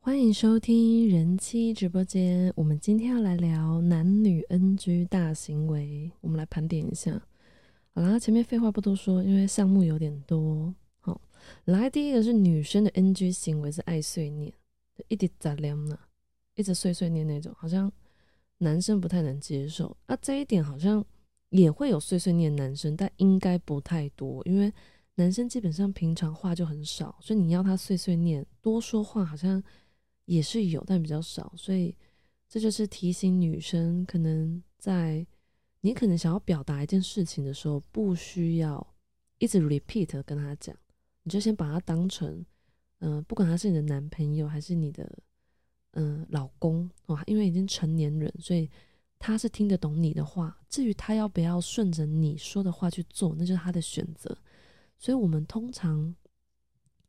欢迎收听人妻直播间。我们今天要来聊男女 NG 大行为，我们来盘点一下。好啦，前面废话不多说，因为项目有点多。好，来第一个是女生的 NG 行为是爱碎念，一点杂念呢，一直碎碎念那种，好像男生不太能接受。啊，这一点好像也会有碎碎念男生，但应该不太多，因为男生基本上平常话就很少，所以你要他碎碎念多说话，好像。也是有，但比较少，所以这就是提醒女生，可能在你可能想要表达一件事情的时候，不需要一直 repeat 跟他讲，你就先把他当成，嗯，不管他是你的男朋友还是你的，嗯，老公哇，因为已经成年人，所以他是听得懂你的话。至于他要不要顺着你说的话去做，那就是他的选择。所以我们通常。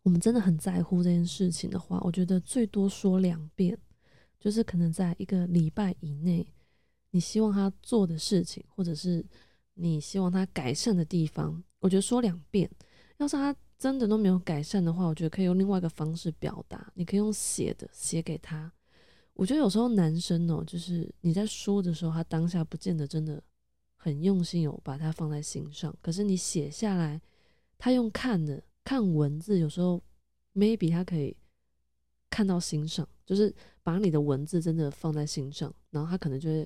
我们真的很在乎这件事情的话，我觉得最多说两遍，就是可能在一个礼拜以内，你希望他做的事情，或者是你希望他改善的地方，我觉得说两遍。要是他真的都没有改善的话，我觉得可以用另外一个方式表达，你可以用写的写给他。我觉得有时候男生哦，就是你在说的时候，他当下不见得真的很用心有把它放在心上，可是你写下来，他用看的。看文字有时候，maybe 他可以看到心上，就是把你的文字真的放在心上，然后他可能就会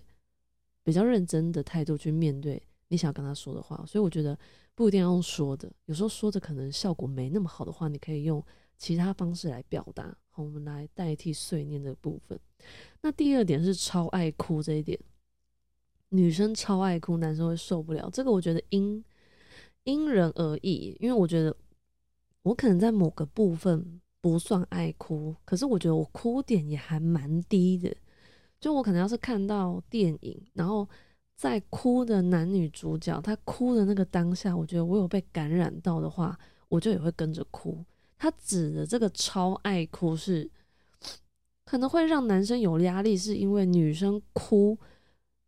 比较认真的态度去面对你想要跟他说的话。所以我觉得不一定要用说的，有时候说的可能效果没那么好的话，你可以用其他方式来表达，我们来代替碎念的部分。那第二点是超爱哭这一点，女生超爱哭，男生会受不了。这个我觉得因因人而异，因为我觉得。我可能在某个部分不算爱哭，可是我觉得我哭点也还蛮低的。就我可能要是看到电影，然后在哭的男女主角，他哭的那个当下，我觉得我有被感染到的话，我就也会跟着哭。他指的这个超爱哭是可能会让男生有压力，是因为女生哭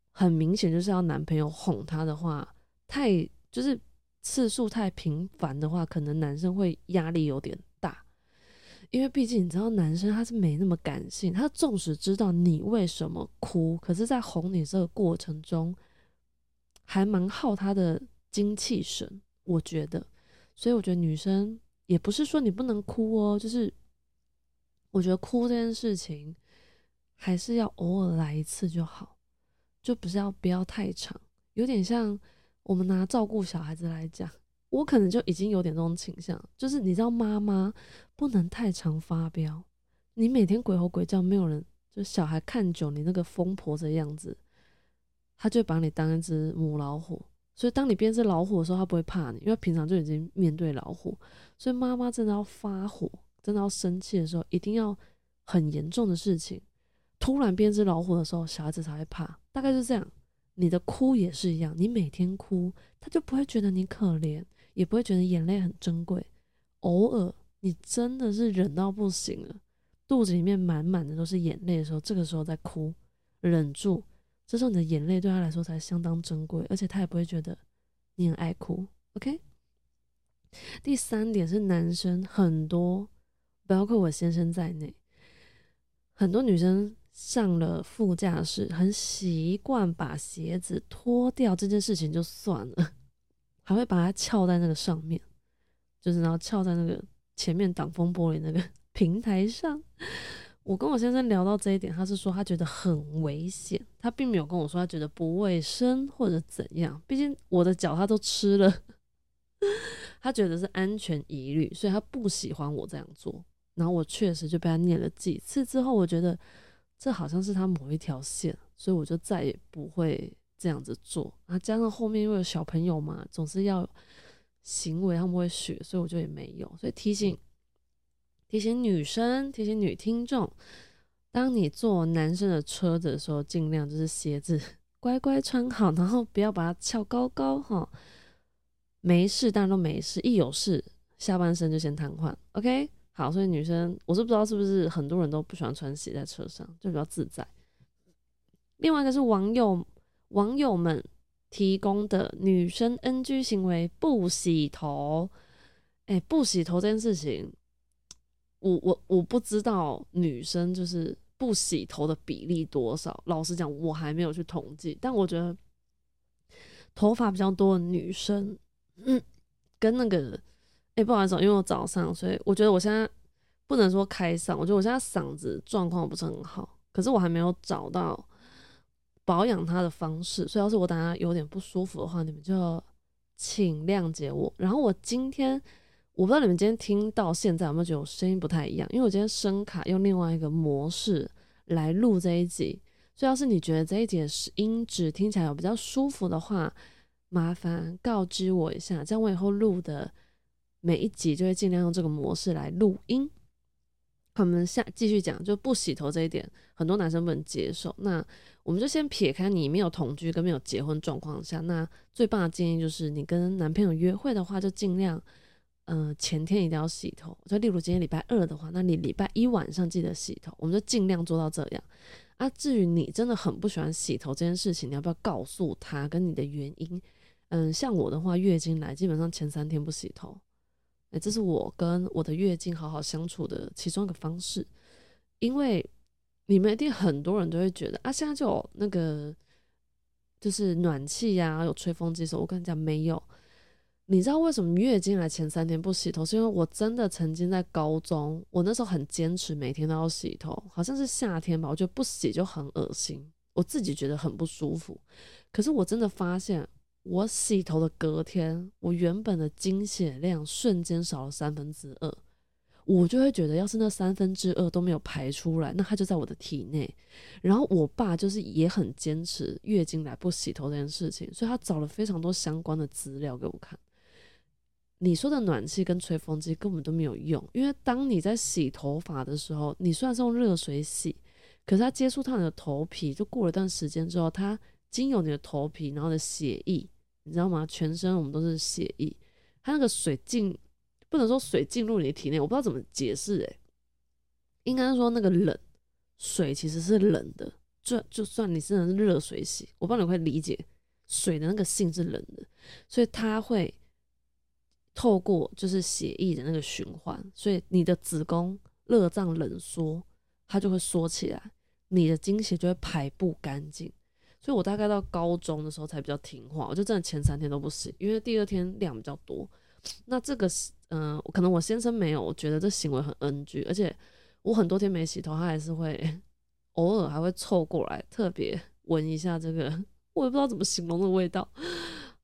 很明显就是要男朋友哄她的话，太就是。次数太频繁的话，可能男生会压力有点大，因为毕竟你知道，男生他是没那么感性，他纵使知道你为什么哭，可是，在哄你这个过程中，还蛮耗他的精气神，我觉得。所以，我觉得女生也不是说你不能哭哦，就是我觉得哭这件事情，还是要偶尔来一次就好，就不是要不要太长，有点像。我们拿照顾小孩子来讲，我可能就已经有点这种倾向，就是你知道，妈妈不能太常发飙，你每天鬼吼鬼叫，没有人就小孩看久你那个疯婆子的样子，他就把你当一只母老虎，所以当你变只老虎的时候，他不会怕你，因为平常就已经面对老虎，所以妈妈真的要发火，真的要生气的时候，一定要很严重的事情，突然变只老虎的时候，小孩子才会怕，大概是这样。你的哭也是一样，你每天哭，他就不会觉得你可怜，也不会觉得眼泪很珍贵。偶尔你真的是忍到不行了，肚子里面满满的都是眼泪的时候，这个时候再哭，忍住，这时候你的眼泪对他来说才相当珍贵，而且他也不会觉得你很爱哭。OK。第三点是男生很多，包括我先生在内，很多女生。上了副驾驶，很习惯把鞋子脱掉这件事情就算了，还会把它翘在那个上面，就是然后翘在那个前面挡风玻璃那个 平台上。我跟我先生聊到这一点，他是说他觉得很危险，他并没有跟我说他觉得不卫生或者怎样。毕竟我的脚他都吃了，他觉得是安全疑虑，所以他不喜欢我这样做。然后我确实就被他念了几次之后，我觉得。这好像是他某一条线，所以我就再也不会这样子做。啊，加上后面因为有小朋友嘛，总是要行为他们会学，所以我就也没有。所以提醒提醒女生，提醒女听众，当你坐男生的车子的时候，尽量就是鞋子 乖乖穿好，然后不要把它翘高高哈。没事，当然都没事。一有事，下半身就先瘫痪。OK。好，所以女生我是不知道是不是很多人都不喜欢穿鞋在车上，就比较自在。另外一个是网友网友们提供的女生 NG 行为不洗头。哎、不洗头这件事情，我我我不知道女生就是不洗头的比例多少。老实讲，我还没有去统计，但我觉得头发比较多的女生，嗯，跟那个，哎、不好意思，因为我早上，所以我觉得我现在不能说开嗓，我觉得我现在嗓子状况不是很好，可是我还没有找到保养它的方式，所以要是我等下有点不舒服的话，你们就请谅解我。然后我今天。我不知道你们今天听到现在有没有觉得我声音不太一样，因为我今天声卡用另外一个模式来录这一集，所以要是你觉得这一集的音质听起来有比较舒服的话，麻烦告知我一下，这样我以后录的每一集就会尽量用这个模式来录音。我们下继续讲，就不洗头这一点，很多男生不能接受。那我们就先撇开你没有同居跟没有结婚状况下，那最棒的建议就是你跟男朋友约会的话，就尽量。呃，前天一定要洗头。就例如今天礼拜二的话，那你礼拜一晚上记得洗头，我们就尽量做到这样。啊，至于你真的很不喜欢洗头这件事情，你要不要告诉他跟你的原因？嗯，像我的话，月经来基本上前三天不洗头，哎、这是我跟我的月经好好相处的其中一个方式。因为你们一定很多人都会觉得啊，现在就有那个就是暖气呀、有吹风机的时，我跟你讲没有。你知道为什么月经来前三天不洗头？是因为我真的曾经在高中，我那时候很坚持每天都要洗头，好像是夏天吧，我觉得不洗就很恶心，我自己觉得很不舒服。可是我真的发现，我洗头的隔天，我原本的经血量瞬间少了三分之二，我就会觉得，要是那三分之二都没有排出来，那它就在我的体内。然后我爸就是也很坚持月经来不洗头这件事情，所以他找了非常多相关的资料给我看。你说的暖气跟吹风机根本都没有用，因为当你在洗头发的时候，你虽然是用热水洗，可是它接触到你的头皮，就过了段时间之后，它经由你的头皮，然后的血液，你知道吗？全身我们都是血液，它那个水进，不能说水进入你的体内，我不知道怎么解释，诶，应该是说那个冷水其实是冷的，就就算你真的是热水洗，我不知道你会理解水的那个性是冷的，所以它会。透过就是血液的那个循环，所以你的子宫热胀冷缩，它就会缩起来，你的经血就会排不干净。所以我大概到高中的时候才比较听话，我就真的前三天都不洗，因为第二天量比较多。那这个是，嗯、可能我先生没有，我觉得这行为很 NG，而且我很多天没洗头，他还是会偶尔还会凑过来，特别闻一下这个，我也不知道怎么形容的味道。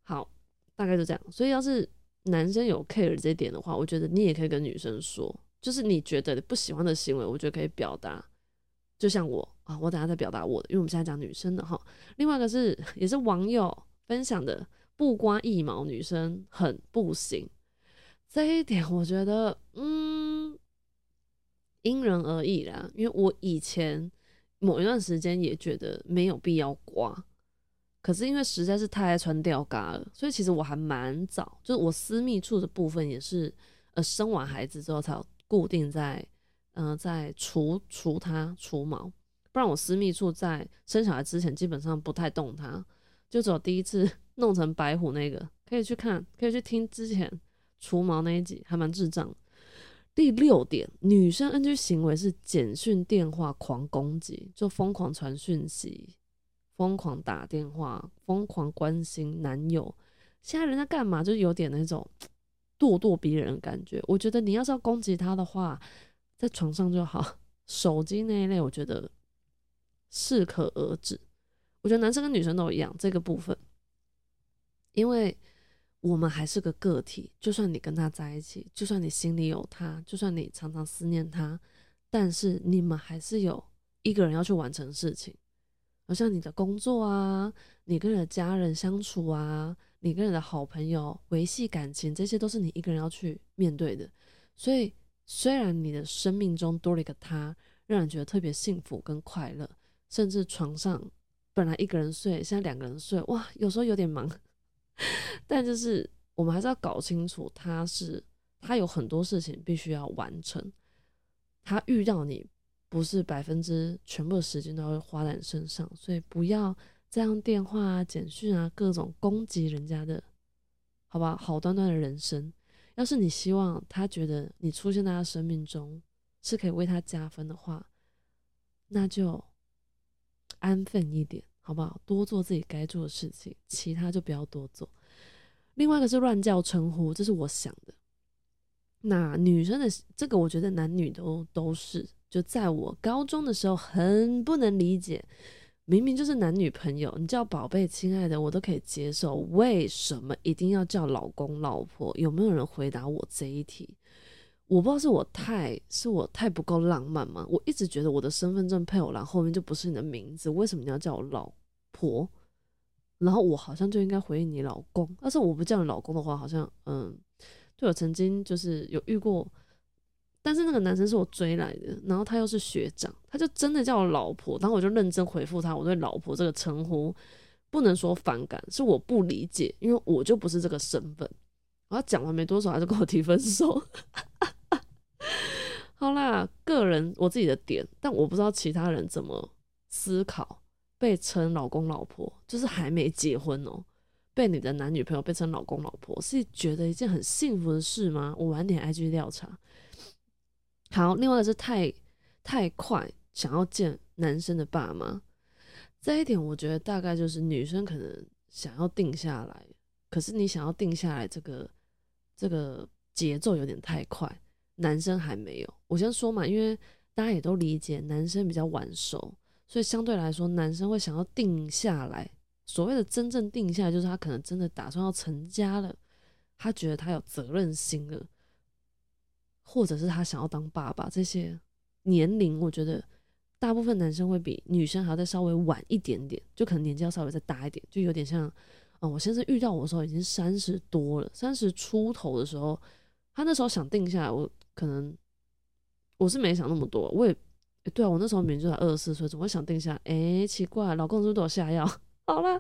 好，大概就这样。所以要是男生有 care 这点的话，我觉得你也可以跟女生说，就是你觉得不喜欢的行为，我觉得可以表达。就像我啊，我等下再表达我的，因为我们现在讲女生的哈。另外一个是也是网友分享的，不刮腋毛女生很不行。这一点我觉得，嗯，因人而异啦。因为我以前某一段时间也觉得没有必要刮。可是因为实在是太爱穿吊嘎了，所以其实我还蛮早，就是我私密处的部分也是，呃，生完孩子之后才有固定在，呃，在除除它除毛，不然我私密处在生小孩之前基本上不太动它，就只有第一次弄成白虎那个，可以去看，可以去听之前除毛那一集，还蛮智障。第六点，女生 NG 行为是简讯电话狂攻击，就疯狂传讯息。疯狂打电话，疯狂关心男友，现在人家干嘛？就有点那种 咄咄逼人的感觉。我觉得你要是要攻击他的话，在床上就好，手机那一类，我觉得适可而止。我觉得男生跟女生都一样这个部分，因为我们还是个个体，就算你跟他在一起，就算你心里有他，就算你常常思念他，但是你们还是有一个人要去完成事情。好像你的工作啊，你跟你的家人相处啊，你跟你的好朋友维系感情，这些都是你一个人要去面对的。所以，虽然你的生命中多了一个他，让人觉得特别幸福跟快乐，甚至床上本来一个人睡，现在两个人睡，哇，有时候有点忙。但就是我们还是要搞清楚，他是他有很多事情必须要完成，他遇到你不是百分之全部的时间都会花在你身上，所以不要再用电话啊、简讯啊各种攻击人家的，好吧？好端端的人生，要是你希望他觉得你出现在他生命中是可以为他加分的话，那就安分一点，好不好？多做自己该做的事情，其他就不要多做。另外一个是乱叫称呼，这是我想的。那女生的这个，我觉得男女都都是。就在我高中的时候，很不能理解，明明就是男女朋友，你叫宝贝、亲爱的，我都可以接受，为什么一定要叫老公、老婆？有没有人回答我这一题？我不知道是我太是我太不够浪漫吗？我一直觉得我的身份证配偶栏后面就不是你的名字，为什么你要叫我老婆？然后我好像就应该回应你老公。但是我不叫你老公的话，好像嗯。对我曾经就是有遇过，但是那个男生是我追来的，然后他又是学长，他就真的叫我老婆，然后我就认真回复他，我对老婆这个称呼不能说反感，是我不理解，因为我就不是这个身份。然后讲完没多少，他就跟我提分手。好啦，个人我自己的点，但我不知道其他人怎么思考被称老公老婆，就是还没结婚哦。被你的男女朋友被称老公老婆，是觉得一件很幸福的事吗？我晚点 IG 调查。好，另外是太太快想要见男生的爸妈，这一点我觉得大概就是女生可能想要定下来，可是你想要定下来这个这个节奏有点太快，男生还没有。我先说嘛，因为大家也都理解男生比较晚熟，所以相对来说男生会想要定下来。所谓的真正定下来，就是他可能真的打算要成家了，他觉得他有责任心了，或者是他想要当爸爸。这些年龄，我觉得大部分男生会比女生还要再稍微晚一点点，就可能年纪要稍微再大一点，就有点像，啊，我先生遇到我的时候已经三十多了，三十出头的时候，他那时候想定下来，我可能我是没想那么多，我也对啊，我那时候明明就才二十四岁，怎么会想定下？哎，奇怪，老公是不是对我下药？好了，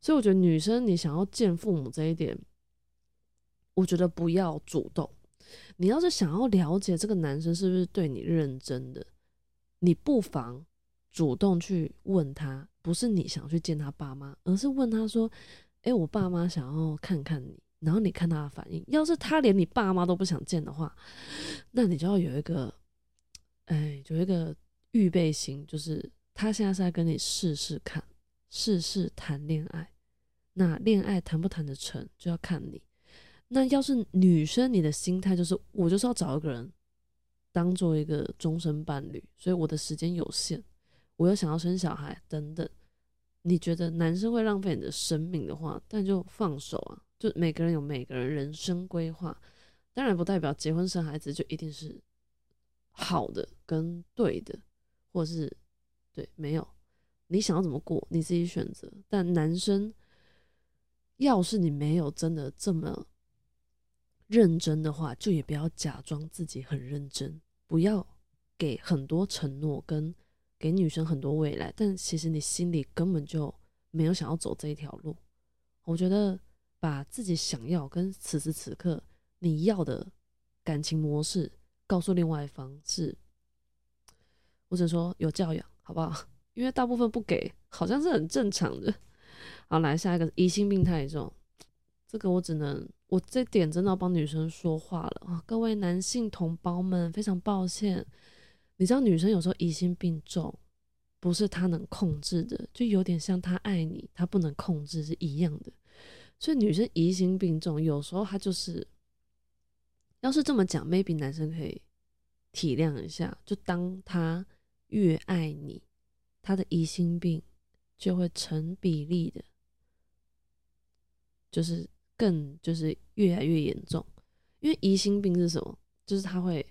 所以我觉得女生你想要见父母这一点，我觉得不要主动。你要是想要了解这个男生是不是对你认真的，你不妨主动去问他，不是你想去见他爸妈，而是问他说：“哎，我爸妈想要看看你。”然后你看他的反应。要是他连你爸妈都不想见的话，那你就要有一个，哎，有一个预备心，就是他现在是在跟你试试看。试试谈恋爱，那恋爱谈不谈得成就要看你。那要是女生，你的心态就是我就是要找一个人当做一个终身伴侣，所以我的时间有限，我又想要生小孩等等。你觉得男生会浪费你的生命的话，但就放手啊。就每个人有每个人人生规划，当然不代表结婚生孩子就一定是好的跟对的，或是对没有。你想要怎么过，你自己选择。但男生，要是你没有真的这么认真的话，就也不要假装自己很认真，不要给很多承诺，跟给女生很多未来。但其实你心里根本就没有想要走这一条路。我觉得把自己想要跟此时此刻你要的感情模式告诉另外一方，是，或者说有教养，好不好？因为大部分不给，好像是很正常的。好，来下一个疑心病太重，这个我只能，我这点真的要帮女生说话了啊！各位男性同胞们，非常抱歉，你知道女生有时候疑心病重，不是她能控制的，就有点像她爱你，她不能控制是一样的。所以女生疑心病重，有时候她就是，要是这么讲，maybe 男生可以体谅一下，就当他越爱你。他的疑心病就会成比例的，就是更就是越来越严重。因为疑心病是什么？就是他会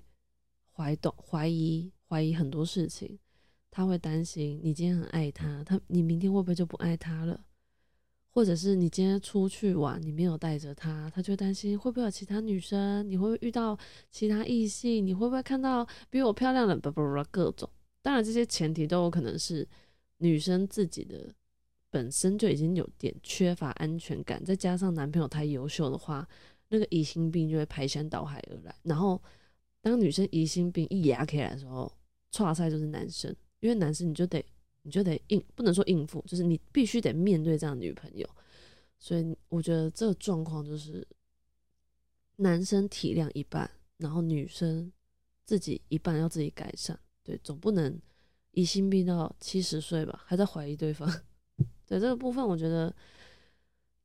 怀懂怀疑怀疑很多事情，他会担心你今天很爱他，他你明天会不会就不爱他了？或者是你今天出去玩，你没有带着他，他就担心会不会有其他女生？你会不会遇到其他异性？你会不会看到比我漂亮的？不不不，各种。当然，这些前提都有可能是女生自己的本身就已经有点缺乏安全感，再加上男朋友太优秀的话，那个疑心病就会排山倒海而来。然后，当女生疑心病一压起来的时候，跨赛就是男生，因为男生你就得你就得应，不能说应付，就是你必须得面对这样的女朋友。所以我觉得这个状况就是男生体谅一半，然后女生自己一半要自己改善。对，总不能疑心病到七十岁吧，还在怀疑对方。对这个部分，我觉得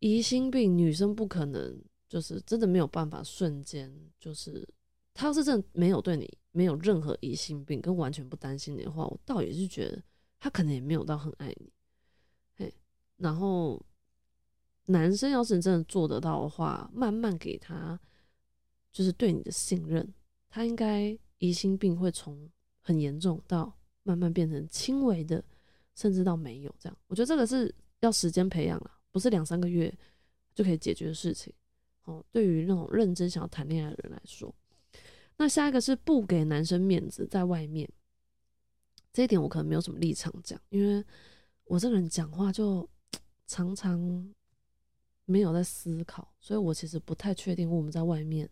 疑心病女生不可能，就是真的没有办法瞬间，就是他要是真的没有对你没有任何疑心病，跟完全不担心你的话，我倒也是觉得他可能也没有到很爱你。嘿，然后。男生要是真的做得到的话，慢慢给他就是对你的信任，他应该疑心病会从很严重到慢慢变成轻微的，甚至到没有这样。我觉得这个是要时间培养了，不是两三个月就可以解决的事情。哦，对于那种认真想要谈恋爱的人来说，那下一个是不给男生面子，在外面这一点我可能没有什么立场讲，因为我这个人讲话就 常常。没有在思考，所以我其实不太确定我们在外面，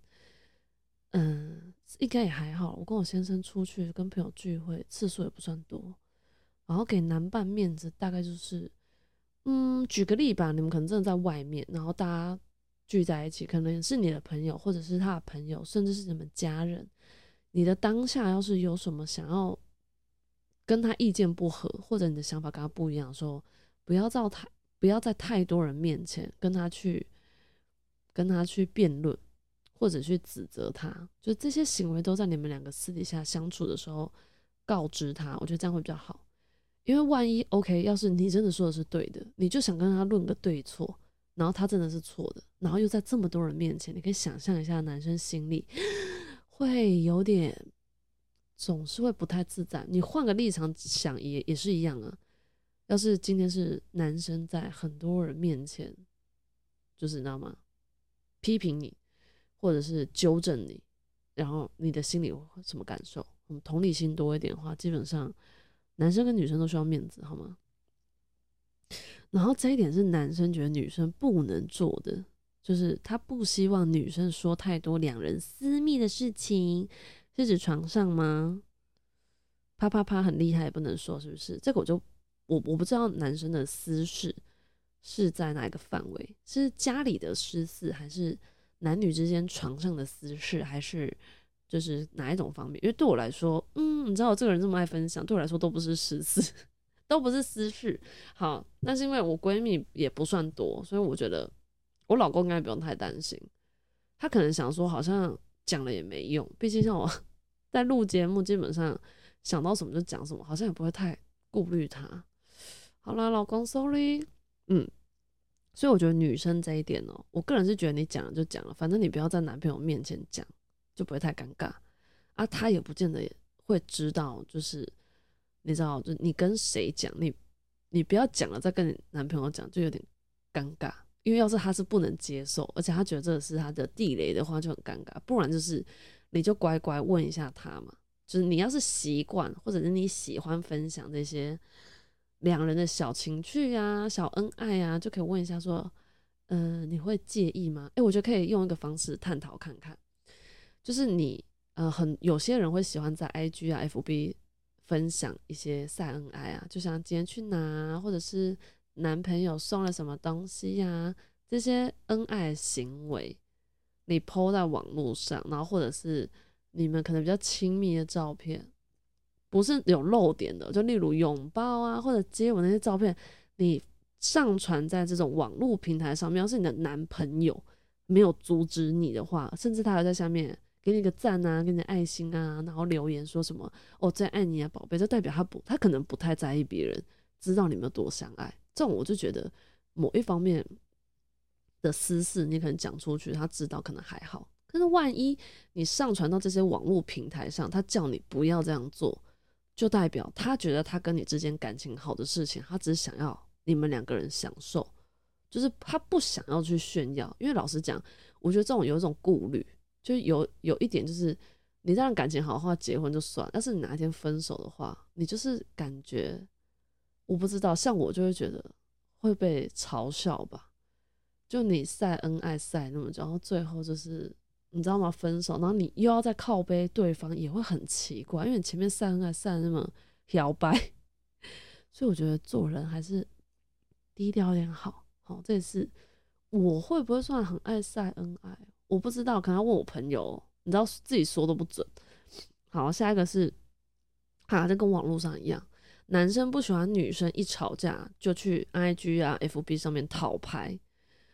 嗯，应该也还好。我跟我先生出去跟朋友聚会次数也不算多，然后给男伴面子大概就是，嗯，举个例吧，你们可能真的在外面，然后大家聚在一起，可能是你的朋友或者是他的朋友，甚至是你们家人，你的当下要是有什么想要跟他意见不合，或者你的想法跟他不一样的时候，不要照太。不要在太多人面前跟他去跟他去辩论，或者去指责他，就这些行为都在你们两个私底下相处的时候告知他，我觉得这样会比较好。因为万一 OK，要是你真的说的是对的，你就想跟他论个对错，然后他真的是错的，然后又在这么多人面前，你可以想象一下，男生心里会有点总是会不太自在。你换个立场想，也也是一样啊。要是今天是男生在很多人面前，就是你知道吗？批评你，或者是纠正你，然后你的心里什么感受？同理心多一点的话，基本上男生跟女生都需要面子，好吗？然后这一点是男生觉得女生不能做的，就是他不希望女生说太多两人私密的事情，是指床上吗？啪啪啪很厉害，不能说是不是？这个我就。我我不知道男生的私事是在哪一个范围，是家里的私事，还是男女之间床上的私事，还是就是哪一种方面？因为对我来说，嗯，你知道我这个人这么爱分享，对我来说都不是私事，都不是私事。好，那是因为我闺蜜也不算多，所以我觉得我老公应该不用太担心。他可能想说，好像讲了也没用，毕竟像我 在录节目，基本上想到什么就讲什么，好像也不会太顾虑他。好啦，老公，sorry，嗯，所以我觉得女生这一点哦，我个人是觉得你讲了就讲了，反正你不要在男朋友面前讲，就不会太尴尬啊。他也不见得会知道，就是你知道，就你跟谁讲，你你不要讲了再跟你男朋友讲，就有点尴尬。因为要是他是不能接受，而且他觉得这是他的地雷的话，就很尴尬。不然就是你就乖乖问一下他嘛，就是你要是习惯或者是你喜欢分享这些。两人的小情趣啊，小恩爱啊，就可以问一下说，嗯，你会介意吗？哎，我觉得可以用一个方式探讨看看，就是你，呃，很有些人会喜欢在 IG 啊、FB 分享一些晒恩爱啊，就像今天去哪，或者是男朋友送了什么东西呀，这些恩爱行为，你 PO 在网络上，然后或者是你们可能比较亲密的照片。不是有漏点的，就例如拥抱啊，或者接吻那些照片，你上传在这种网络平台上面，要是你的男朋友没有阻止你的话，甚至他还在下面给你个赞啊，给你爱心啊，然后留言说什么“哦，最爱你啊，宝贝”，就代表他不，他可能不太在意别人知道你们有多相爱。这种我就觉得某一方面的私事，你可能讲出去，他知道可能还好，可是万一你上传到这些网络平台上，他叫你不要这样做。就代表他觉得他跟你之间感情好的事情，他只想要你们两个人享受，就是他不想要去炫耀。因为老实讲，我觉得这种有一种顾虑，就有有一点就是，你这样感情好的话，结婚就算；要是你哪一天分手的话，你就是感觉我不知道，像我就会觉得会被嘲笑吧。就你晒恩爱晒那么久，然后最后就是你知道吗？分手，然后你又要再靠背对方，也会很奇怪，因为前面晒恩爱晒那么摇摆，所以我觉得做人还是低调一点好。好，这也是我会不会算很爱晒恩爱？我不知道，可能要问我朋友，你知道自己说都不准。好，下一个是，啊，这跟网络上一样，男生不喜欢女生一吵架就去 IG 啊、FB 上面讨牌。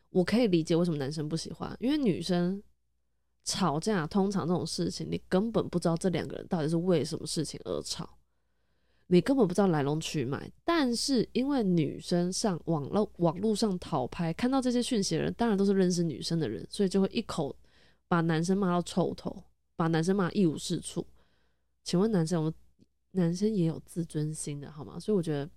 我可以理解为什么男生不喜欢，因为女生吵架通常这种事情，你根本不知道这两个人到底是为什么事情而吵，你根本不知道来龙去脉。但是因为女生上网络网络上讨拍，看到这些讯息的人，当然都是认识女生的人，所以就会一口把男生骂到臭头，把男生骂一无是处。请问男生有男生也有自尊心的好吗？所以我觉得，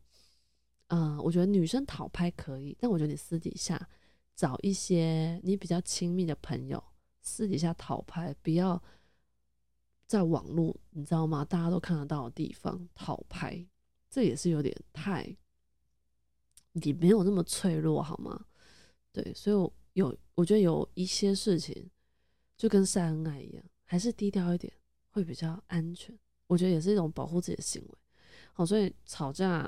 嗯，我觉得女生讨拍可以，但我觉得你私底下。找一些你比较亲密的朋友，私底下讨拍，不要在网络，你知道吗？大家都看得到的地方讨拍，这也是有点太，你没有那么脆弱好吗？对，所以我有，我觉得有一些事情就跟晒恩爱一样，还是低调一点会比较安全。我觉得也是一种保护自己的行为。好，所以吵架，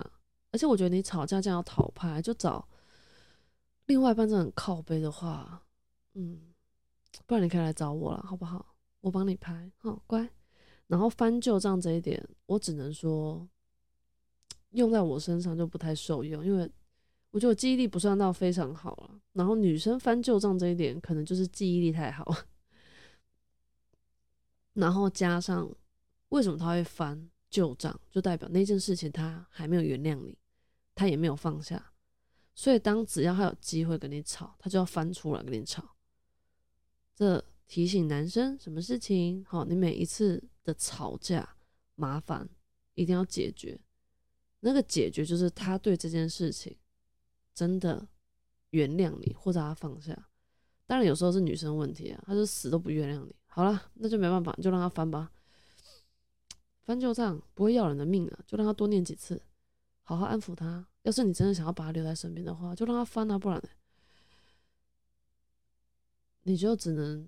而且我觉得你吵架这样要讨拍，就找。另外一半真的很靠背的话，嗯，不然你可以来找我了，好不好？我帮你拍，好乖。然后翻旧账这一点，我只能说用在我身上就不太受用，因为我觉得我记忆力不算到非常好了。然后女生翻旧账这一点，可能就是记忆力太好。然后加上为什么他会翻旧账，就代表那件事情他还没有原谅你，他也没有放下。所以，当只要他有机会跟你吵，他就要翻出来跟你吵。这提醒男生什么事情？好，你每一次的吵架麻烦一定要解决。那个解决就是他对这件事情真的原谅你，或者他放下。当然，有时候是女生问题啊，他就死都不原谅你。好了，那就没办法，就让他翻吧。翻旧账不会要人的命啊，就让他多念几次，好好安抚他。要是你真的想要把他留在身边的话，就让他翻啊，不然，你就只能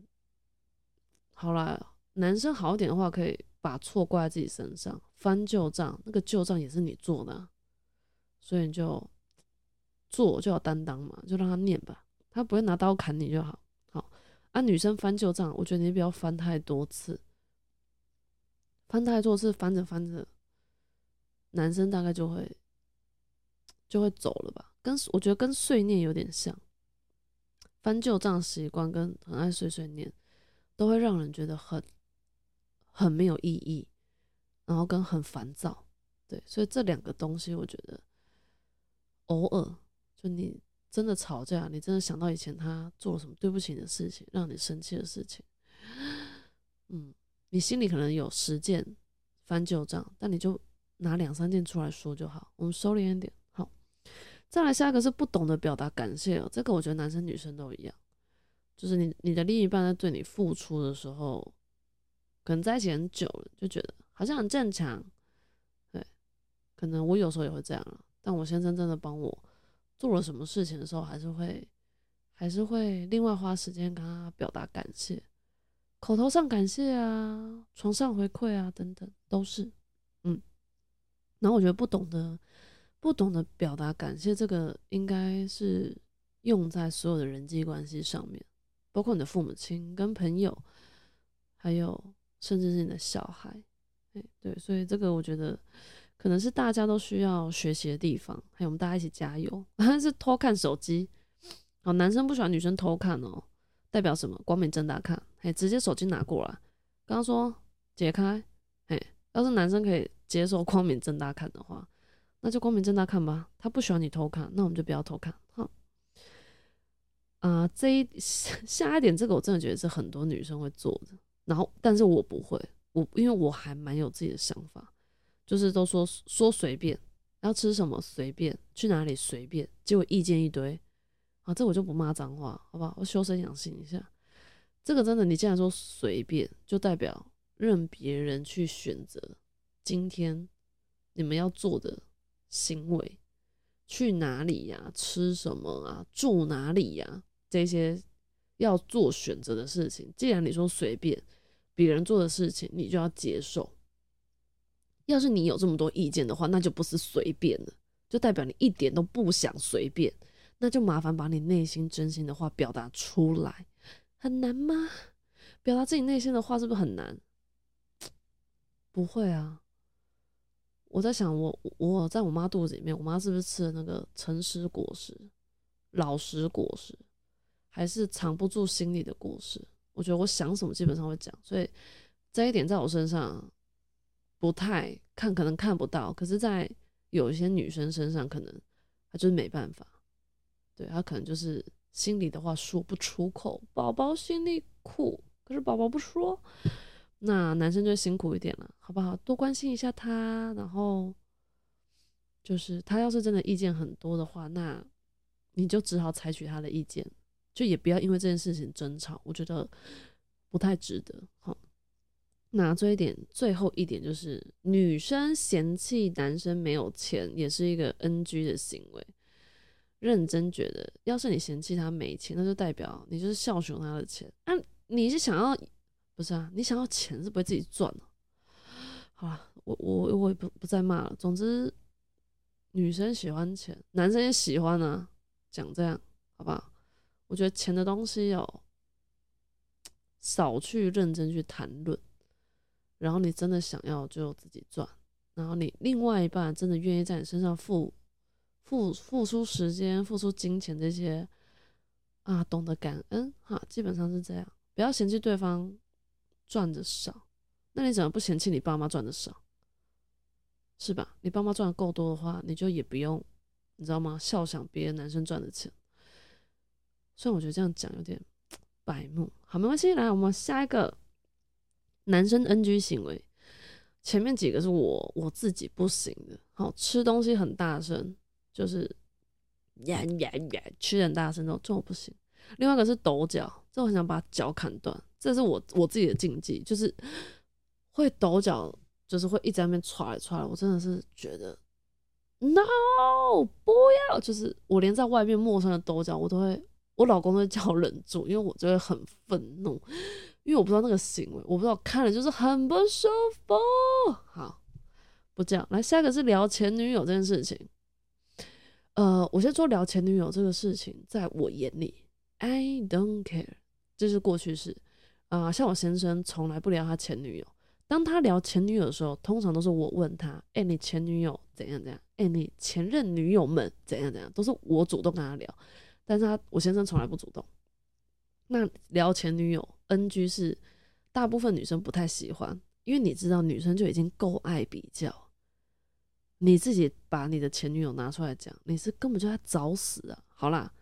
好了。男生好一点的话，可以把错怪在自己身上，翻旧账，那个旧账也是你做的，所以你就做就要担当嘛，就让他念吧，他不会拿刀砍你就好。好，啊，女生翻旧账，我觉得你不要翻太多次，翻太多次，翻着翻着，男生大概就会。就会走了吧，跟我觉得跟碎念有点像，翻旧账习惯跟很爱碎碎念，都会让人觉得很很没有意义，然后跟很烦躁，对，所以这两个东西，我觉得偶尔就你真的吵架，你真的想到以前他做了什么对不起你的事情，让你生气的事情，嗯，你心里可能有十件翻旧账，但你就拿两三件出来说就好，我们收敛一点。好再来下一个是不懂得表达感谢哦，这个我觉得男生女生都一样，就是你你的另一半在对你付出的时候，可能在一起很久了，就觉得好像很正常，对，可能我有时候也会这样，但我先生真的帮我做了什么事情的时候，还是会还是会另外花时间跟他表达感谢，口头上感谢啊，床上回馈啊等等都是，嗯，然后我觉得不懂得。不懂得表达感谢，这个应该是用在所有的人际关系上面，包括你的父母亲、跟朋友，还有甚至是你的小孩。哎，对，所以这个我觉得可能是大家都需要学习的地方。还有我们大家一起加油。是偷看手机，哦，男生不喜欢女生偷看哦，代表什么？光明正大看，哎，直接手机拿过来。刚刚说解开，哎，要是男生可以接受光明正大看的话。那就光明正大看吧，他不喜欢你偷看，那我们就不要偷看。啊，这一下一点，这个我真的觉得是很多女生会做的。然后，但是我不会，我因为我还蛮有自己的想法，就是都说说随便，要吃什么随便，去哪里随便，结果意见一堆。啊，这我就不骂脏话，好不好？我修身养性一下。这个真的，你既然说随便，就代表任别人去选择今天你们要做的。行为，去哪里呀？吃什么啊？住哪里呀？这些要做选择的事情。既然你说随便别人做的事情，你就要接受。要是你有这么多意见的话，那就不是随便了，就代表你一点都不想随便。那就麻烦把你内心真心的话表达出来，很难吗？表达自己内心的话是不是很难？不会啊。我在想，我我在我妈肚子里面，我妈是不是吃了那个诚实果实、老实果实，还是藏不住心里的故事？我觉得我想什么基本上会讲，所以这一点在我身上不太看，可能看不到。可是，在有一些女生身上，可能她就是没办法，对她可能就是心里的话说不出口，宝宝心里苦，可是宝宝不说。那男生就辛苦一点了，好不好？多关心一下他，然后就是他要是真的意见很多的话，那你就只好采取他的意见，就也不要因为这件事情争吵，我觉得不太值得。好，那这一点最后一点就是女生嫌弃男生没有钱，也是一个 NG 的行为。认真觉得，要是你嫌弃他没钱，那就代表你就是笑穷他的钱。啊，你是想要？不是啊，你想要钱是不会自己赚的。好了，我我我也不不再骂了。总之，女生喜欢钱，男生也喜欢啊。讲这样，好不好？我觉得钱的东西要少去认真去谈论。然后你真的想要就自己赚。然后你另外一半真的愿意在你身上付付付出时间、付出金钱这些啊，懂得感恩哈，基本上是这样。不要嫌弃对方。赚的少，那你怎么不嫌弃你爸妈赚的少？是吧？你爸妈赚的够多的话，你就也不用，你知道吗？笑想别的男生赚的钱。虽然我觉得这样讲有点白目，好，没关系。来，我们下一个男生 NG 行为，前面几个是我我自己不行的。好，吃东西很大声，就是呀呀呀，吃很大声这种，这我不行。另外一个是抖脚，这我很想把脚砍断。这是我我自己的禁忌，就是会抖脚，就是会一直在那边踹来踹来。我真的是觉得，no，不要！就是我连在外面陌生的抖脚，我都会，我老公都叫我忍住，因为我就会很愤怒，因为我不知道那个行为，我不知道看了就是很不舒服。好，不这样，来下一个是聊前女友这件事情。呃，我先说聊前女友这个事情，在我眼里，I don't care，这是过去式。啊，像我先生从来不聊他前女友。当他聊前女友的时候，通常都是我问他：“哎，你前女友怎样怎样？哎，你前任女友们怎样怎样？”都是我主动跟他聊。但是他我先生从来不主动。那聊前女友，NG 是大部分女生不太喜欢，因为你知道女生就已经够爱比较，你自己把你的前女友拿出来讲，你是根本就在找死啊！好啦。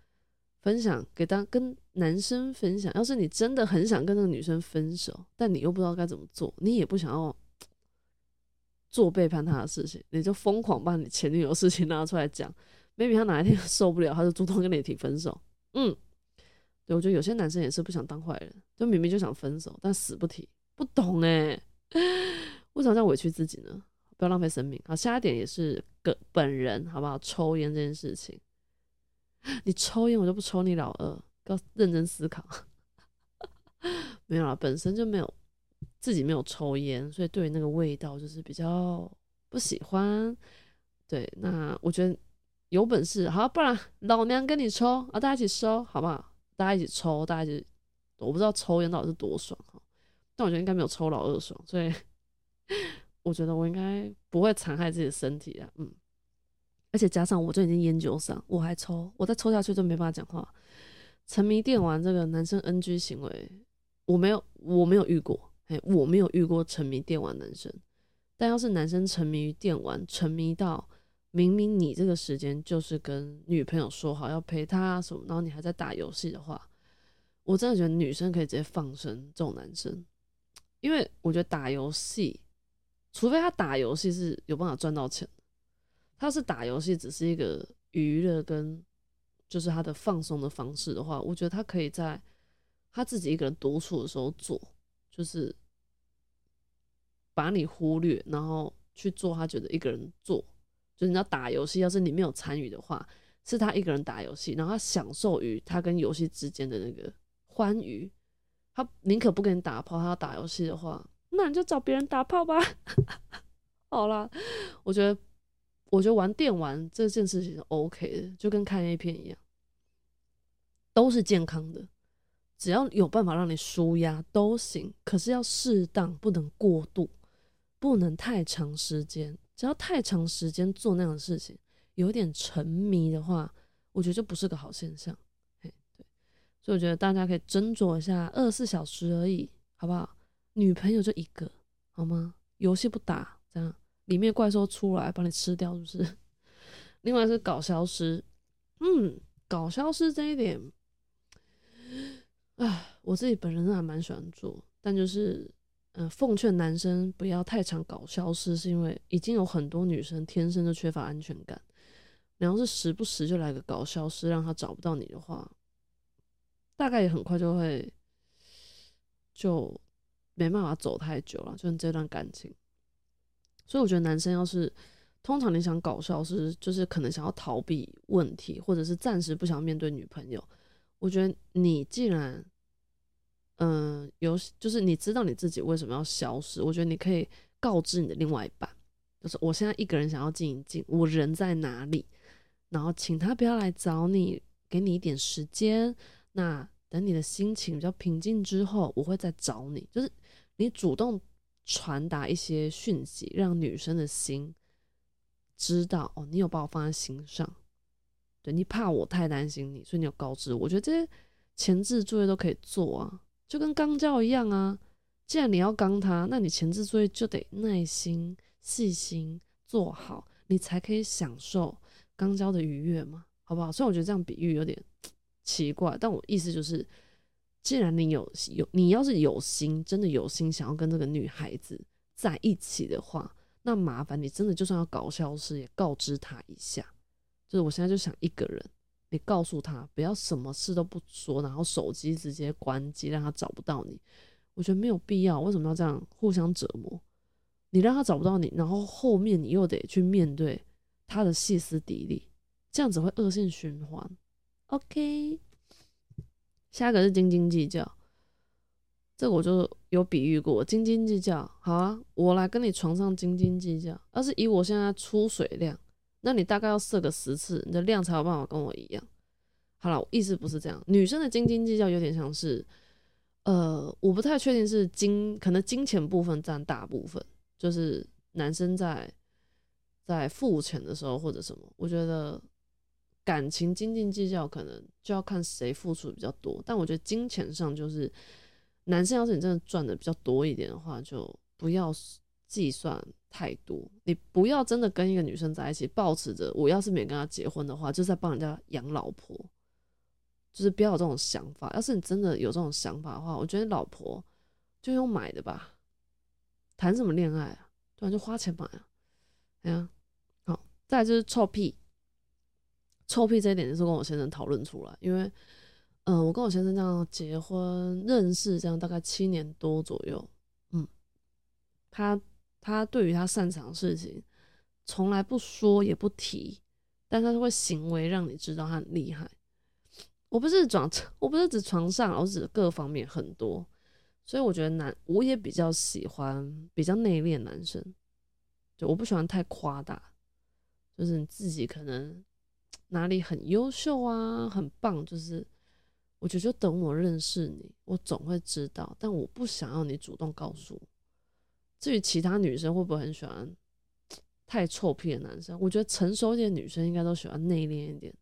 分享给当跟男生分享，要是你真的很想跟那个女生分手，但你又不知道该怎么做，你也不想要做背叛他的事情，你就疯狂把你前女友事情拿出来讲。Maybe 他哪一天受不了，他就主动跟你提分手。嗯，对我觉得有些男生也是不想当坏人，就明明就想分手，但死不提。不懂哎，为什么这样委屈自己呢？不要浪费生命。好，下一点也是个本人好不好？抽烟这件事情。你抽烟，我就不抽你老二。要认真思考。没有啦，本身就没有自己没有抽烟，所以对于那个味道就是比较不喜欢。对，那我觉得有本事，好，不然老娘跟你抽啊，大家一起抽，好不好？大家一起抽，大家一起，我不知道抽烟到底是多爽哈，但我觉得应该没有抽老二爽，所以 我觉得我应该不会残害自己的身体啊，嗯。而且加上我就已经烟酒上，我还抽，我再抽下去就没办法讲话。沉迷电玩这个男生 NG 行为，我没有，我没有遇过，哎，我没有遇过沉迷电玩男生。但要是男生沉迷于电玩，沉迷到明明你这个时间就是跟女朋友说好要陪她什么，然后你还在打游戏的话，我真的觉得女生可以直接放生这种男生，因为我觉得打游戏，除非他打游戏是有办法赚到钱。他是打游戏，只是一个娱乐跟就是他的放松的方式的话，我觉得他可以在他自己一个人独处的时候做，就是把你忽略，然后去做他觉得一个人做，就是你要打游戏，要是你没有参与的话，是他一个人打游戏，然后他享受于他跟游戏之间的那个欢愉，他宁可不跟你打炮，他要打游戏的话，那你就找别人打炮吧。好啦，我觉得，我觉得玩电玩这件事情是 OK 的，就跟看 A 片一样，都是健康的，只要有办法让你舒压都行，可是要适当，不能过度，不能太长时间。只要太长时间做那样的事情，有点沉迷的话，我觉得就不是个好现象。嘿，对，所以我觉得大家可以斟酌一下，二十四小时而已，好不好？女朋友就一个，好吗？游戏不打，这样里面怪兽出来把你吃掉，是不是？另外是搞消失，嗯，搞消失这一点，啊，我自己本人还蛮喜欢做，但就是。嗯，奉劝男生不要太常搞消失，是因为已经有很多女生天生就缺乏安全感。你要是时不时就来个搞消失，让他找不到你的话，大概也很快就会就没办法走太久了，就是这段感情。所以我觉得男生要是通常你想搞消失，就是可能想要逃避问题，或者是暂时不想面对女朋友。我觉得你既然嗯，有就是你知道你自己为什么要消失？我觉得你可以告知你的另外一半，就是我现在一个人想要静一静，我人在哪里，然后请他不要来找你，给你一点时间。那等你的心情比较平静之后，我会再找你。就是你主动传达一些讯息，让女生的心知道哦，你有把我放在心上。对你怕我太担心你，所以你有告知我。我觉得这些前置作业都可以做啊。就跟刚交一样啊，既然你要刚他，那你前置作业就得耐心、细心做好，你才可以享受刚交的愉悦嘛，好不好？虽然我觉得这样比喻有点奇怪，但我意思就是，既然你有有，你要是有心，真的有心想要跟这个女孩子在一起的话，那麻烦你真的就算要搞消失，也告知她一下，就是我现在就想一个人。你告诉他不要什么事都不说，然后手机直接关机，让他找不到你。我觉得没有必要，为什么要这样互相折磨？你让他找不到你，然后后面你又得去面对他的歇斯底里，这样子会恶性循环。OK，下一个是斤斤计较，这个我就有比喻过，斤斤计较。好啊，我来跟你床上斤斤计较，要是以我现在出水量。那你大概要射个十次，你的量才有办法跟我一样。好了，意思不是这样。女生的斤斤计较有点像是，呃，我不太确定是金，可能金钱部分占大部分，就是男生在在付钱的时候或者什么。我觉得感情斤斤计较可能就要看谁付出比较多，但我觉得金钱上就是男生要是你真的赚的比较多一点的话，就不要计算。太多，你不要真的跟一个女生在一起，抱持着我要是没跟她结婚的话，就是在帮人家养老婆，就是不要有这种想法。要是你真的有这种想法的话，我觉得老婆就用买的吧，谈什么恋爱啊？对啊，就花钱买啊。哎呀，好，再就是臭屁，臭屁这一点就是跟我先生讨论出来，因为，嗯，我跟我先生这样结婚认识这样大概七年多左右，嗯，他。他对于他擅长的事情，从来不说也不提，但他会行为让你知道他很厉害。我不是床，我不是指床上，我指各方面很多。所以我觉得男，我也比较喜欢比较内敛男生，就我不喜欢太夸大，就是你自己可能 哪里很优秀啊，很棒，就是我觉得就等我认识你，我总会知道，但我不想要你主动告诉我。至于其他女生会不会很喜欢太臭屁的男生？我觉得成熟一点女生应该都喜欢内敛一点，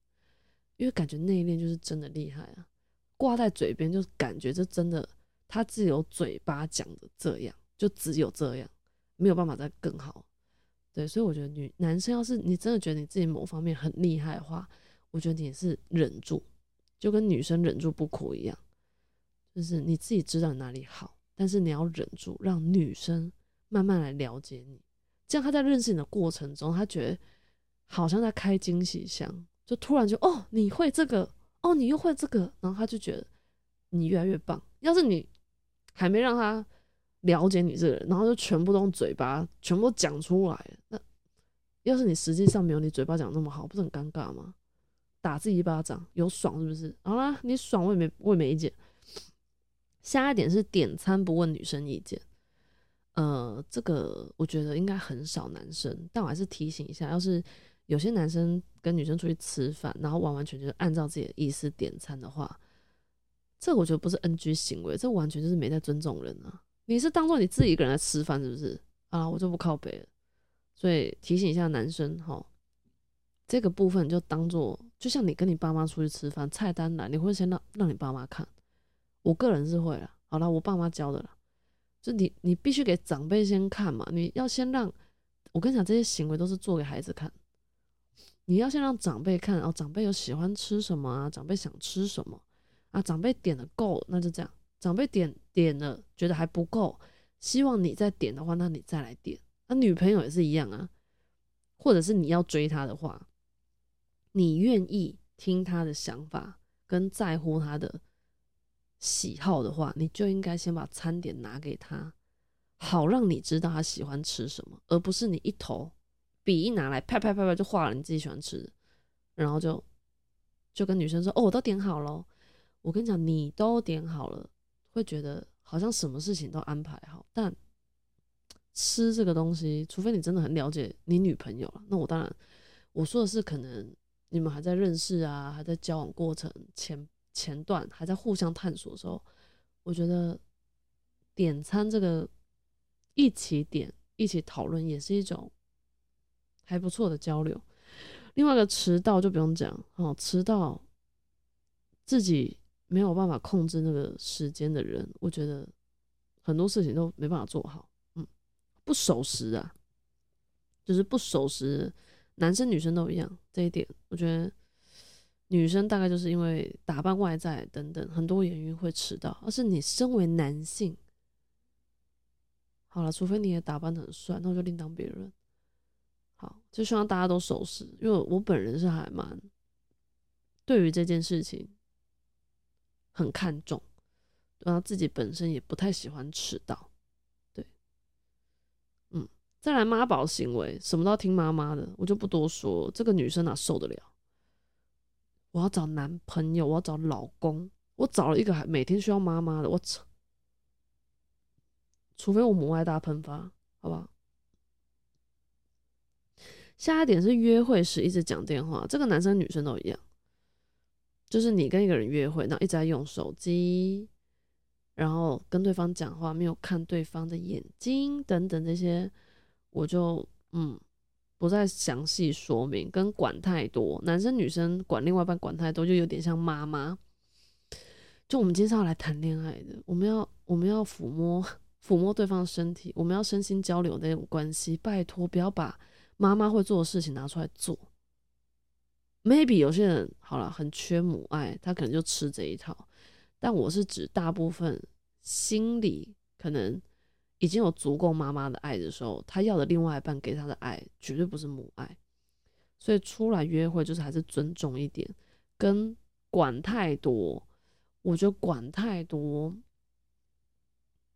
因为感觉内敛就是真的厉害啊，挂在嘴边就感觉这真的他只有嘴巴讲的这样，就只有这样，没有办法再更好。对，所以我觉得女男生要是你真的觉得你自己某方面很厉害的话，我觉得你是忍住，就跟女生忍住不哭一样，就是你自己知道哪里好，但是你要忍住，让女生。慢慢来了解你，这样他在认识你的过程中，他觉得好像在开惊喜箱，就突然就哦，你会这个，哦，你又会这个，然后他就觉得你越来越棒。要是你还没让他了解你这个人，然后就全部都用嘴巴全部讲出来，那要是你实际上没有你嘴巴讲那么好，不是很尴尬吗？打自己一巴掌，有爽是不是？好啦，你爽我也没我也没意见。下一点是点餐不问女生意见。呃，这个我觉得应该很少男生，但我还是提醒一下，要是有些男生跟女生出去吃饭，然后完完全全按照自己的意思点餐的话，这我觉得不是 NG 行为，这完全就是没在尊重人啊！你是当做你自己一个人在吃饭是不是？啊，我就不靠北了。所以提醒一下男生哈，这个部分就当做就像你跟你爸妈出去吃饭，菜单来你会先让让你爸妈看，我个人是会了。好了，我爸妈教的了。就你，你必须给长辈先看嘛。你要先让我跟你讲，这些行为都是做给孩子看。你要先让长辈看，哦，长辈有喜欢吃什么啊？长辈想吃什么啊？长辈点的够，那就这样。长辈点点了，觉得还不够，希望你再点的话，那你再来点。那女朋友也是一样啊，或者是你要追她的话，你愿意听她的想法，跟在乎她的。喜好的话，你就应该先把餐点拿给他，好让你知道他喜欢吃什么，而不是你一头笔一拿来，啪啪啪啪就画了你自己喜欢吃的，然后就就跟女生说：“哦，我都点好了。”我跟你讲，你都点好了，会觉得好像什么事情都安排好，但吃这个东西，除非你真的很了解你女朋友了，那我当然我说的是，可能你们还在认识啊，还在交往过程前。前段还在互相探索的时候，我觉得点餐这个一起点、一起讨论也是一种还不错的交流。另外一个迟到就不用讲哦，迟到自己没有办法控制那个时间的人，我觉得很多事情都没办法做好。嗯，不守时啊，就是不守时，男生女生都一样。这一点我觉得。女生大概就是因为打扮外在等等很多原因会迟到，而是你身为男性，好了，除非你也打扮的很帅，那我就另当别论。好，就希望大家都守时，因为我本人是还蛮对于这件事情很看重，然后自己本身也不太喜欢迟到。对，嗯，再来妈宝行为，什么都要听妈妈的，我就不多说，这个女生哪受得了？我要找男朋友，我要找老公，我找了一个还每天需要妈妈的，我操！除非我母爱大喷发，好不好？下一点是约会时一直讲电话，这个男生女生都一样，就是你跟一个人约会，然后一直在用手机，然后跟对方讲话，没有看对方的眼睛等等这些，我就嗯。不再详细说明，跟管太多，男生女生管另外一半管太多，就有点像妈妈。就我们今天是要来谈恋爱的，我们要我们要抚摸抚摸对方的身体，我们要身心交流那种关系。拜托，不要把妈妈会做的事情拿出来做。Maybe 有些人好了，很缺母爱，他可能就吃这一套。但我是指大部分心理可能。已经有足够妈妈的爱的时候，他要的另外一半给他的爱绝对不是母爱，所以出来约会就是还是尊重一点，跟管太多，我觉得管太多，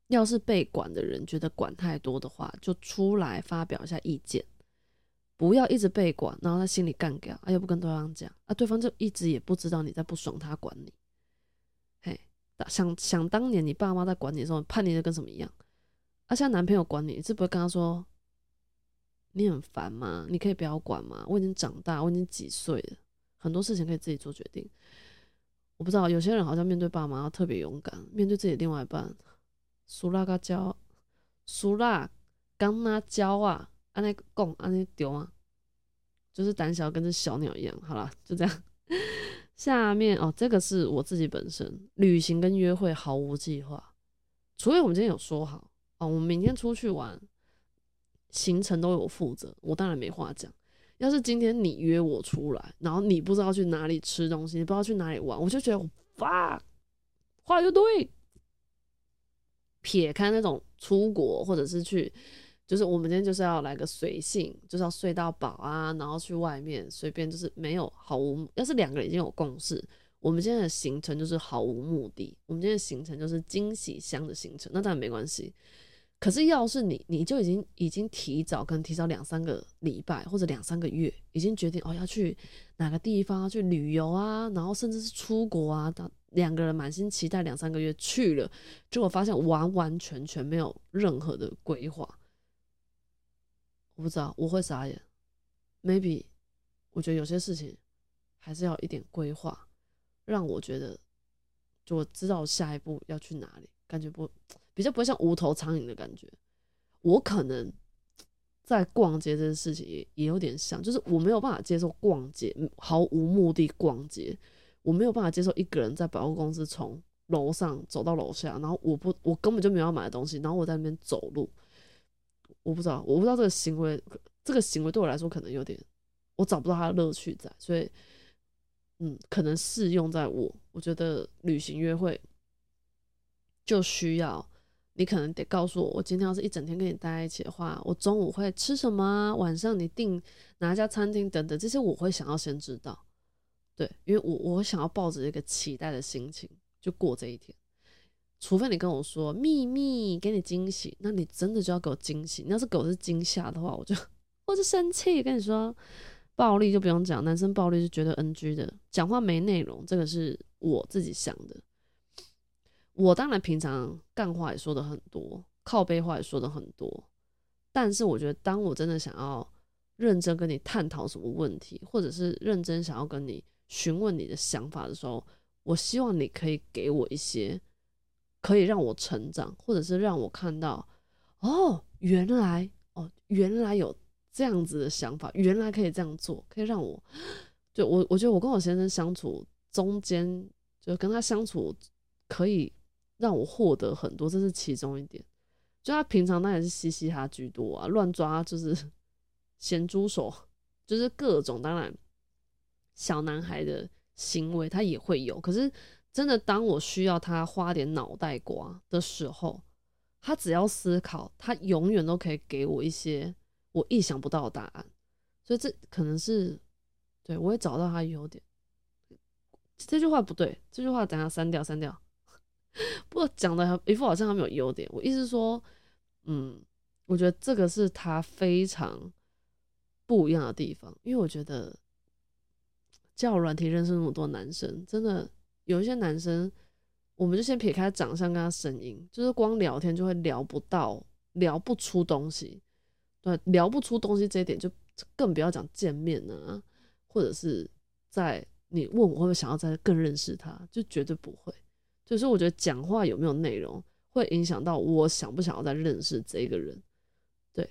要是被管的人觉得管太多的话，就出来发表一下意见，不要一直被管，然后他心里干掉，啊又不跟对方讲，啊对方就一直也不知道你在不爽他管你，嘿，想想当年你爸妈在管你的时候，叛逆的跟什么一样。啊，现在男朋友管你，是不会跟他说你很烦吗？你可以不要管吗？我已经长大，我已经几岁了，很多事情可以自己做决定。我不知道有些人好像面对爸妈要特别勇敢，面对自己的另外一半，苏拉嘎娇，苏拉刚那娇啊，安那讲安那丢啊，就是胆小跟只小鸟一样。好了，就这样。下面哦，这个是我自己本身旅行跟约会毫无计划，除非我们今天有说好。哦，我们明天出去玩，行程都有负责，我当然没话讲。要是今天你约我出来，然后你不知道去哪里吃东西，你不知道去哪里玩，我就觉得哇，话又对。撇开那种出国或者是去，就是我们今天就是要来个随性，就是要睡到饱啊，然后去外面随便，就是没有毫无。要是两个人已经有共识，我们今天的行程就是毫无目的，我们今天的行程就是惊喜箱的行程，那当然没关系。可是要是你你就已经已经提早可能提早两三个礼拜或者两三个月，已经决定哦要去哪个地方要去旅游啊，然后甚至是出国啊，当两个人满心期待两三个月去了，结果发现完完全全没有任何的规划，我不知道我会傻眼。Maybe 我觉得有些事情还是要一点规划，让我觉得就我知道下一步要去哪里，感觉不比较不会像无头苍蝇的感觉。我可能在逛街这件事情也也有点像，就是我没有办法接受逛街毫无目的逛街，我没有办法接受一个人在百货公司从楼上走到楼下，然后我不我根本就没有要买的东西，然后我在那边走路，我不知道我不知道这个行为这个行为对我来说可能有点我找不到它的乐趣在，所以嗯，可能适用在我，我觉得旅行约会就需要。你可能得告诉我，我今天要是一整天跟你待在一起的话，我中午会吃什么？晚上你订哪家餐厅等等，这些我会想要先知道。对，因为我我想要抱着一个期待的心情就过这一天。除非你跟我说秘密，给你惊喜，那你真的就要给我惊喜。你要是给我是惊吓的话，我就我就生气。跟你说暴力就不用讲，男生暴力是绝对 NG 的。讲话没内容，这个是我自己想的。我当然平常干话也说的很多，靠背话也说的很多，但是我觉得当我真的想要认真跟你探讨什么问题，或者是认真想要跟你询问你的想法的时候，我希望你可以给我一些可以让我成长，或者是让我看到，哦，原来哦，原来有这样子的想法，原来可以这样做，可以让我，就我我觉得我跟我先生相处中间，就跟他相处可以。让我获得很多，这是其中一点。就他平常那也是嘻嘻哈居多啊，乱抓就是 咸猪手，就是各种当然小男孩的行为他也会有。可是真的，当我需要他花点脑袋瓜的时候，他只要思考，他永远都可以给我一些我意想不到的答案。所以这可能是对我也找到他优点。这句话不对，这句话等下删掉，删掉。不过讲的一副好像他没有优点，我意思说，嗯，我觉得这个是他非常不一样的地方，因为我觉得叫软体认识那么多男生，真的有一些男生，我们就先撇开长相跟他声音，就是光聊天就会聊不到，聊不出东西，对，聊不出东西这一点就更不要讲见面啊，或者是在你问我会不会想要再更认识他，就绝对不会。就是我觉得讲话有没有内容，会影响到我想不想要再认识这个人。对，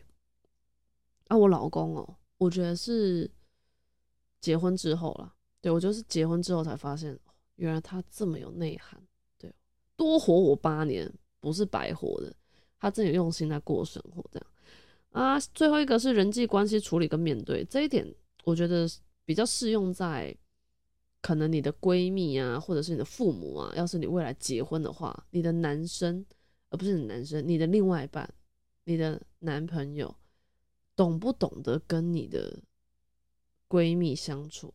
啊，我老公哦，我觉得是结婚之后了。对我就是结婚之后才发现，原来他这么有内涵。对，多活我八年不是白活的，他真有用心在过生活。这样啊，最后一个是人际关系处理跟面对这一点，我觉得比较适用在。可能你的闺蜜啊，或者是你的父母啊，要是你未来结婚的话，你的男生，而不是你男生，你的另外一半，你的男朋友，懂不懂得跟你的闺蜜相处，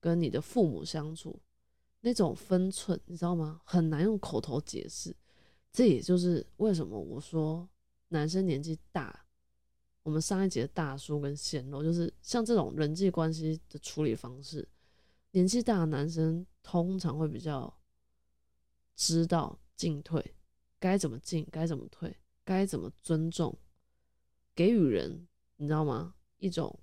跟你的父母相处，那种分寸，你知道吗？很难用口头解释。这也就是为什么我说男生年纪大，我们上一节的大叔跟鲜肉，就是像这种人际关系的处理方式。年纪大的男生通常会比较知道进退，该怎么进，该怎么退，该怎么尊重，给予人，你知道吗？一种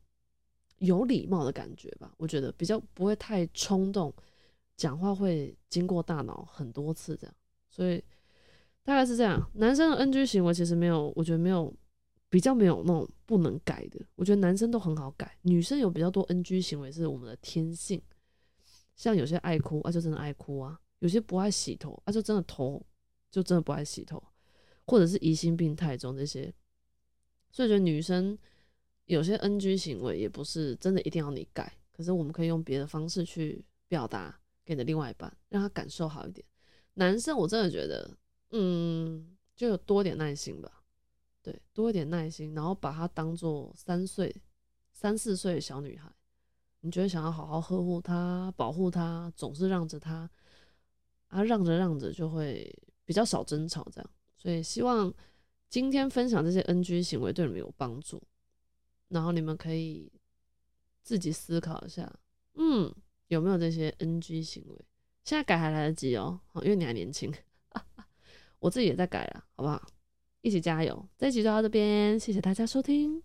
有礼貌的感觉吧。我觉得比较不会太冲动，讲话会经过大脑很多次这样。所以大概是这样。男生的 NG 行为其实没有，我觉得没有比较没有那种不能改的。我觉得男生都很好改，女生有比较多 NG 行为是我们的天性。像有些爱哭啊，就真的爱哭啊；有些不爱洗头啊，就真的头就真的不爱洗头，或者是疑心病太重这些。所以觉得女生有些 NG 行为也不是真的一定要你改，可是我们可以用别的方式去表达给你的另外一半，让他感受好一点。男生我真的觉得，嗯，就有多点耐心吧，对，多一点耐心，然后把她当做三岁、三四岁的小女孩。你觉得想要好好呵护他、保护他，总是让着他，啊，让着让着就会比较少争吵这样。所以希望今天分享这些 NG 行为对你们有帮助，然后你们可以自己思考一下，嗯，有没有这些 NG 行为？现在改还来得及哦，因为你还年轻，我自己也在改啊，好不好？一起加油！这一集就到这边，谢谢大家收听。